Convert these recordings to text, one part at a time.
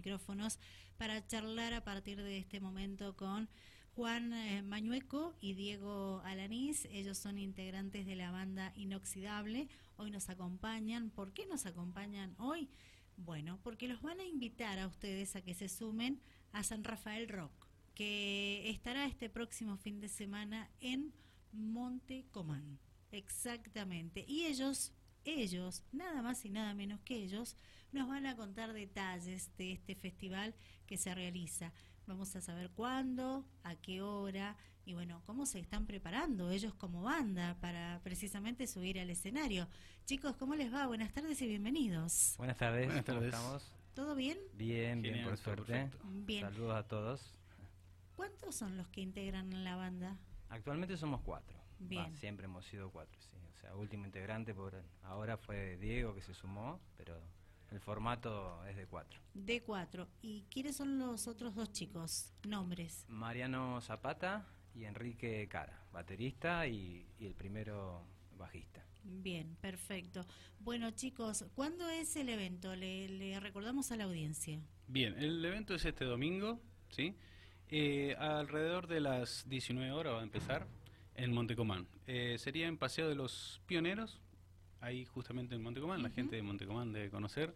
micrófonos para charlar a partir de este momento con Juan eh, Mañueco y Diego Alanís. Ellos son integrantes de la banda Inoxidable. Hoy nos acompañan. ¿Por qué nos acompañan hoy? Bueno, porque los van a invitar a ustedes a que se sumen a San Rafael Rock, que estará este próximo fin de semana en Monte Comán. Exactamente. Y ellos ellos, nada más y nada menos que ellos, nos van a contar detalles de este festival que se realiza. Vamos a saber cuándo, a qué hora y bueno, cómo se están preparando ellos como banda para precisamente subir al escenario. Chicos, ¿cómo les va? Buenas tardes y bienvenidos. Buenas tardes, Buenas ¿cómo estamos? ¿Todo bien? Bien, bien, por suerte. Bien. Saludos a todos. ¿Cuántos son los que integran la banda? Actualmente somos cuatro. Bien. Va, siempre hemos sido cuatro, sí. O sea, último integrante, por ahora fue Diego que se sumó, pero el formato es de cuatro. De cuatro. ¿Y quiénes son los otros dos chicos? Nombres. Mariano Zapata y Enrique Cara, baterista y, y el primero bajista. Bien, perfecto. Bueno, chicos, ¿cuándo es el evento? Le, le recordamos a la audiencia. Bien, el evento es este domingo, ¿sí? Eh, alrededor de las 19 horas va a empezar en Montecomán. Eh, sería en Paseo de los Pioneros, ahí justamente en Montecomán, la Ujú. gente de Montecomán debe conocer.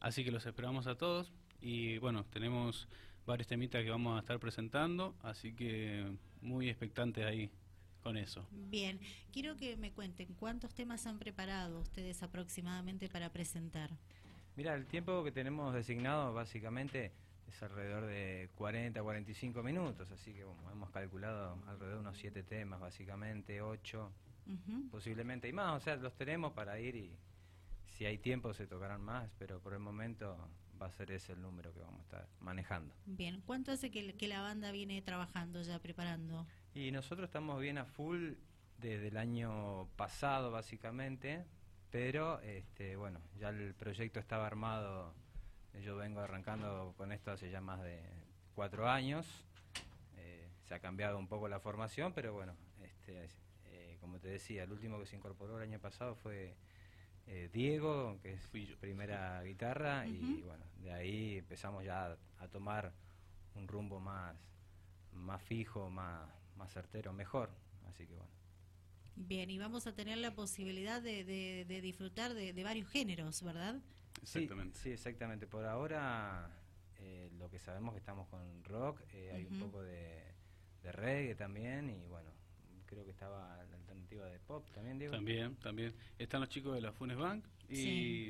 Así que los esperamos a todos y bueno, tenemos varios temitas que vamos a estar presentando, así que muy expectantes ahí con eso. Bien, quiero que me cuenten cuántos temas han preparado ustedes aproximadamente para presentar. Mira, el tiempo que tenemos designado básicamente es alrededor de 40 a 45 minutos, así que bueno, hemos calculado alrededor de unos 7 temas, básicamente 8, Ujú. posiblemente y más, o sea, los tenemos para ir y si hay tiempo se tocarán más, pero por el momento va a ser ese el número que vamos a estar manejando. Bien, ¿cuánto hace que, que la banda viene trabajando ya, preparando? Y nosotros estamos bien a full desde el año pasado básicamente, pero este, bueno, ya el proyecto estaba armado, yo vengo arrancando con esto hace ya más de cuatro años, eh, se ha cambiado un poco la formación, pero bueno, este, eh, como te decía, el último que se incorporó el año pasado fue eh, Diego, que es Fui yo. primera guitarra, y bueno, de ahí empezamos ya a tomar un rumbo más, más fijo, más, más certero, mejor. Así que bueno. Bien, y vamos a tener la posibilidad de, de- de disfrutar de, de varios géneros, ¿verdad? Exactamente. Sí, sí, exactamente. Por ahora, eh, lo que sabemos que estamos con rock, eh, hay un poco de, de reggae también, y bueno, creo que estaba la alternativa de pop también, Diego. También, también. Están los chicos de la Funes Bank y Sí.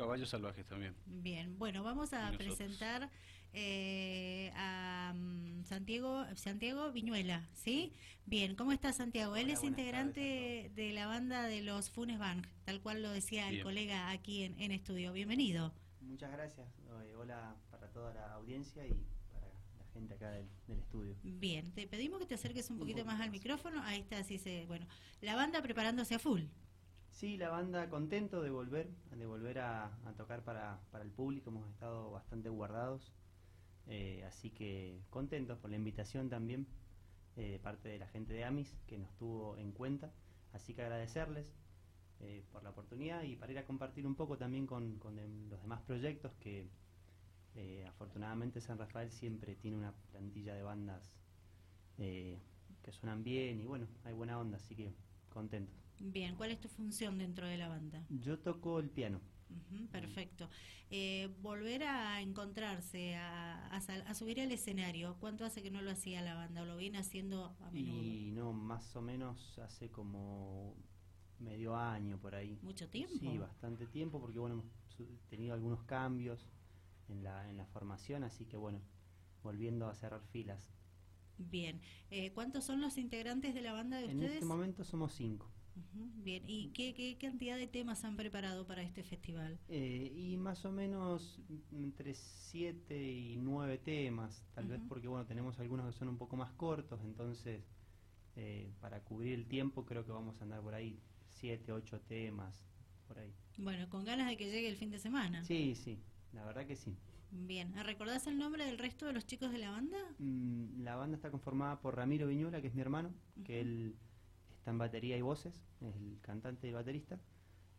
Caballos Salvajes también. Bien, bueno, vamos a presentar eh, a mm, Santiago, Santiago Viñuela, ¿sí? Bien, ¿cómo está Santiago? Él es integrante tardes de la banda de los Funes Bank, tal cual lo decía el colega aquí en, en estudio. Bienvenido. Muchas gracias. Hola para toda la audiencia y para la gente acá del, del estudio. Bien, te pedimos que te acerques un Un poquito poco más al más. micrófono. Ahí está, así se. Bueno, la banda preparándose a full. Sí, la banda contento de volver, de volver a, tocar para, para el público. Hemos estado bastante guardados. Eh, así que contentos por la invitación también eh, de parte de la gente de AMIS que nos tuvo en cuenta. Así que agradecerles eh, por la oportunidad y para ir a compartir un poco también con, con los demás proyectos que afortunadamente San Rafael siempre tiene una plantilla de bandas que suenan bien y bueno, hay buena onda, así que contentos. Bien, ¿cuál es tu función dentro de la banda? Yo toco el piano. Perfecto. Eh, volver a encontrarse, a, a sal- a subir al escenario, ¿cuánto hace que no lo hacía la banda o lo viene haciendo a menudo? Y no, más o menos hace como medio año por ahí. ¿Mucho tiempo? Sí, bastante tiempo porque bueno, hemos tenido algunos cambios en la, en la formación, así que bueno, volviendo a cerrar filas. Bien. Eh, ¿Cuántos son los integrantes de la banda de En ustedes? este momento somos cinco. Bien. ¿Y qué, qué cantidad de temas han preparado para este festival? Eh, y más o menos entre siete y nueve temas, tal vez porque bueno, tenemos algunos que son un poco más cortos, entonces eh, para cubrir el tiempo creo que vamos a andar por ahí siete, ocho temas, por ahí. Bueno, con ganas de que llegue el fin de semana. Sí, sí, la verdad que sí. Bien. ¿Recordás el nombre del resto de los chicos de la banda? Mm, la banda está conformada por Ramiro Viñuela, que es mi hermano, que él está en batería y voces, es el cantante y baterista.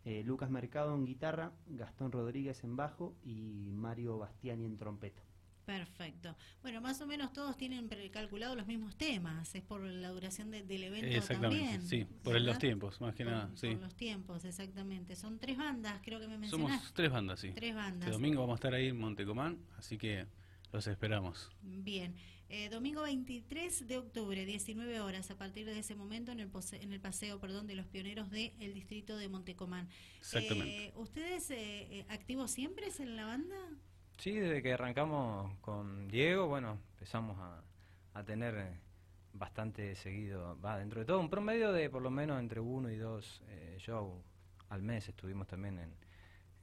eh, Lucas Mercado en guitarra, Gastón Rodríguez en bajo y Mario Bastiani en trompeta. Perfecto. Bueno, más o menos todos tienen calculado los mismos temas, es por la duración de- del evento Exactamente, también. sí, por el- los tiempos, más que Por- nada, sí. por los tiempos, exactamente. Son tres bandas, creo que me mencionaste. Somos tres bandas, sí. Tres bandas. Este domingo vamos a estar ahí en Montecomán, así que los esperamos. Bien. Eh, domingo 23 de octubre, 19 horas, a partir de ese momento en el, pose- en el paseo perdón, de los pioneros del distrito de Montecomán. Exactamente. Eh, ¿Ustedes eh, eh, activos siempre en la banda? Sí, desde que arrancamos con Diego, bueno, empezamos a, a tener eh, bastante seguido, va, dentro de todo, un promedio de por lo menos entre uno y dos eh, shows al mes. Estuvimos también en,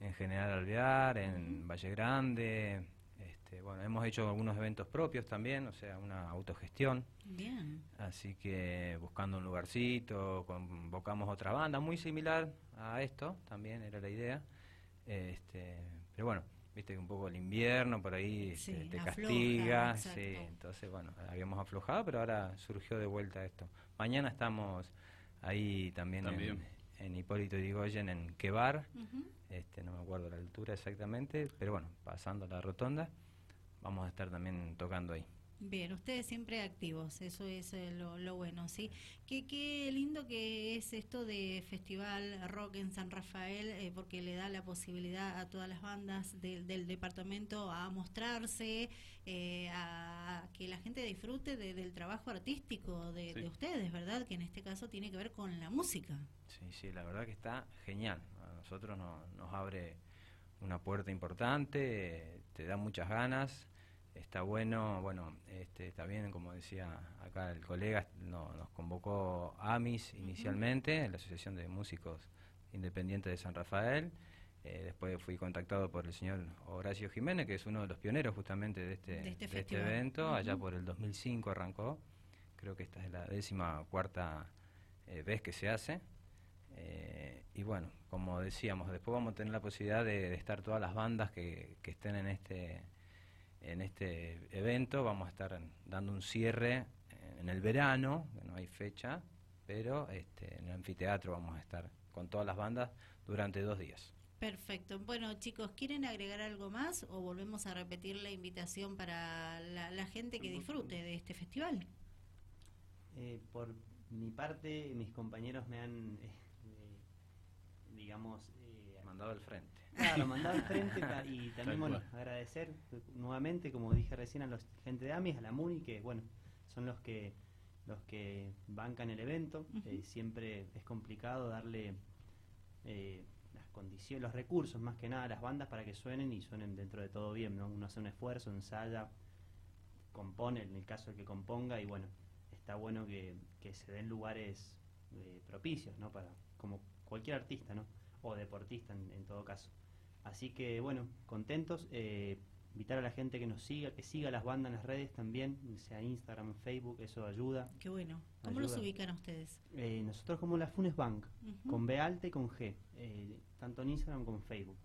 en General Alvear, en Valle Grande, este, bueno, hemos hecho algunos eventos propios también, o sea, una autogestión. Bien. Así que buscando un lugarcito, convocamos otra banda, muy similar a esto, también era la idea. Este, pero bueno, viste que un poco el invierno por ahí Sí, este, te afloja, castiga, sí, entonces bueno, habíamos aflojado, pero ahora surgió de vuelta esto. Mañana estamos ahí también, También. En, en Hipólito Yrigoyen, en Quebar, Ujú. este, no me acuerdo la altura exactamente, pero bueno, pasando la rotonda, vamos a estar también tocando ahí. Bien, ustedes siempre activos, eso es eh, lo, lo bueno, ¿sí? Qué, qué lindo que es esto de Festival Rock en San Rafael, eh, porque le da la posibilidad a todas las bandas del- del departamento a mostrarse, eh, a, a que la gente disfrute de- del trabajo artístico de, Sí. de ustedes, ¿verdad? Que en este caso tiene que ver con la música. Sí, sí, la verdad que está genial. A nosotros no- nos abre una puerta importante, te da muchas ganas, está bueno, bueno, este, está bien, como decía acá el colega, no- nos convocó AMIS inicialmente, la Asociación de Músicos Independientes de San Rafael. Eh, después fui contactado por el señor Horacio Jiménez, que es uno de los pioneros justamente de este, De este de este evento. Allá por el 2005 arrancó. Creo que esta es la décima cuarta eh, vez que se hace. Eh, y bueno, como decíamos, después vamos a tener la posibilidad de, de estar todas las bandas que, que estén en este en este evento. Vamos a estar dando un cierre en el verano, que no hay fecha, pero este, en el anfiteatro vamos a estar con todas las bandas durante dos días. Perfecto. Bueno, chicos, ¿quieren agregar algo más o volvemos a repetir la invitación para la, la gente que disfrute de este festival? Eh, por mi parte, mis compañeros me han, eh, digamos, eh, Mandado al frente. Claro, al frente pa- y también bueno, agradecer nuevamente, como dije recién, a la gente de AMIS, a la MUNI, que bueno, son los que los que bancan el evento. Eh, siempre es complicado darle eh, las condiciones, los recursos más que nada a las bandas para que suenen y suenen dentro de todo bien. ¿no? Uno hace un esfuerzo, ensaya, compone, en el caso de que componga, y bueno, está bueno que, que se den lugares eh, propicios, ¿no? Para, como cualquier artista, ¿no? O deportista en, en todo caso. Así que bueno, contentos. eh, invitar a la gente que nos siga, que siga las bandas en las redes también, sea Instagram, Facebook, eso ayuda. Qué bueno. ¿Cómo los Ayuda. ubican a ustedes? Eh, nosotros como la Funes Bank, Ujú. con B alta y con G, eh, tanto en Instagram como en Facebook.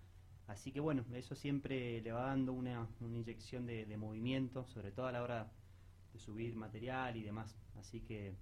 Así que bueno, eso siempre le va dando una, una inyección de, de movimiento, sobre todo a la hora de subir material y demás. Así que,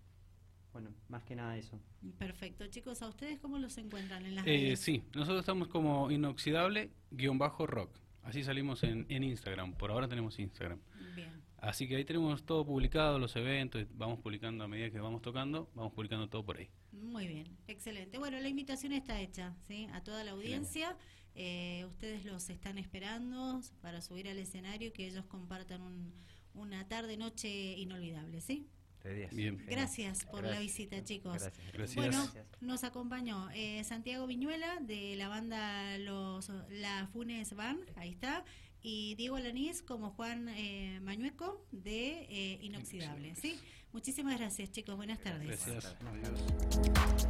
bueno, más que nada eso. Perfecto. Chicos, ¿a ustedes cómo los encuentran en las Eh, redes? sí, nosotros estamos como inoxidable-rock. Así salimos en, en Instagram. Por ahora tenemos Instagram. Bien. Así que ahí tenemos todo publicado, los eventos, vamos publicando a medida que vamos tocando, vamos publicando todo por ahí. Muy bien, excelente. Bueno, la invitación está hecha, ¿sí? A toda la audiencia. Eh, ustedes los están esperando para subir al escenario y que ellos compartan un- una tarde-noche inolvidable, ¿sí? De 10. Bien. Gracias por la Gracias. visita, chicos. Gracias. Gracias. Bueno, Gracias. nos acompañó eh, Santiago Viñuela de la banda Los La Funes Band, ahí está, y Diego Lanís como Juan eh, Mañueco de eh, Inoxidable, ¿sí? Muchísimas gracias, chicos. Buenas tardes. Gracias. Adiós.